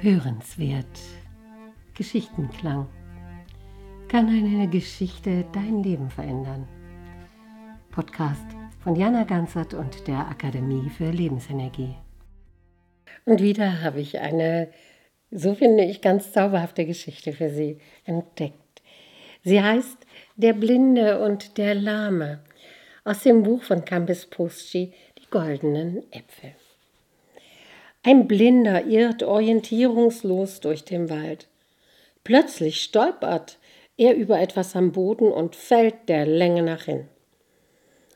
Hörenswert. Geschichtenklang. Kann eine Geschichte dein Leben verändern? Podcast von Jana Ganzert und der Akademie für Lebensenergie. Und wieder habe ich eine, so finde ich, ganz zauberhafte Geschichte für Sie entdeckt. Sie heißt Der Blinde und der Lahme aus dem Buch von Campus Poschi, Die goldenen Äpfel. Ein Blinder irrt orientierungslos durch den Wald. Plötzlich stolpert er über etwas am Boden und fällt der Länge nach hin.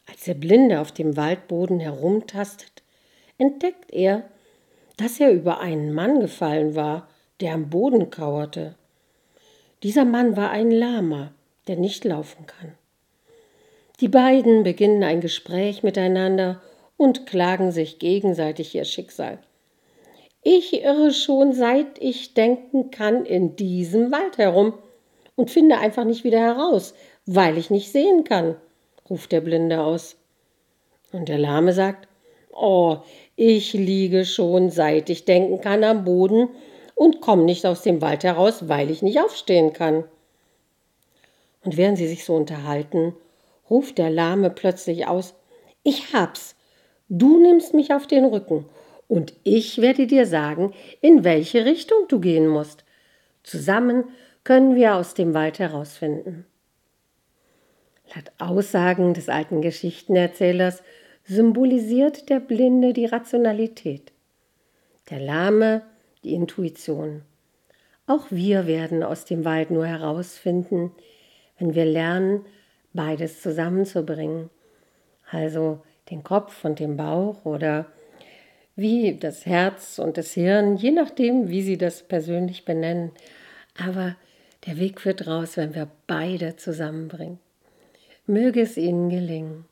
Als der Blinde auf dem Waldboden herumtastet, entdeckt er, dass er über einen Mann gefallen war, der am Boden kauerte. Dieser Mann war ein Lama, der nicht laufen kann. Die beiden beginnen ein Gespräch miteinander und klagen sich gegenseitig ihr Schicksal. Ich irre schon seit ich denken kann in diesem Wald herum und finde einfach nicht wieder heraus, weil ich nicht sehen kann, ruft der Blinde aus. Und der Lahme sagt, Oh, ich liege schon seit ich denken kann am Boden und komme nicht aus dem Wald heraus, weil ich nicht aufstehen kann. Und während sie sich so unterhalten, ruft der Lahme plötzlich aus, Ich hab's, du nimmst mich auf den Rücken und ich werde dir sagen, in welche Richtung du gehen musst. Zusammen können wir aus dem Wald herausfinden. Laut Aussagen des alten Geschichtenerzählers symbolisiert der Blinde die Rationalität, der Lahme die Intuition. Auch wir werden aus dem Wald nur herausfinden, wenn wir lernen, beides zusammenzubringen, also den Kopf und den Bauch oder wie das Herz und das Hirn, je nachdem, wie Sie das persönlich benennen. Aber der Weg führt raus, wenn wir beide zusammenbringen. Möge es Ihnen gelingen.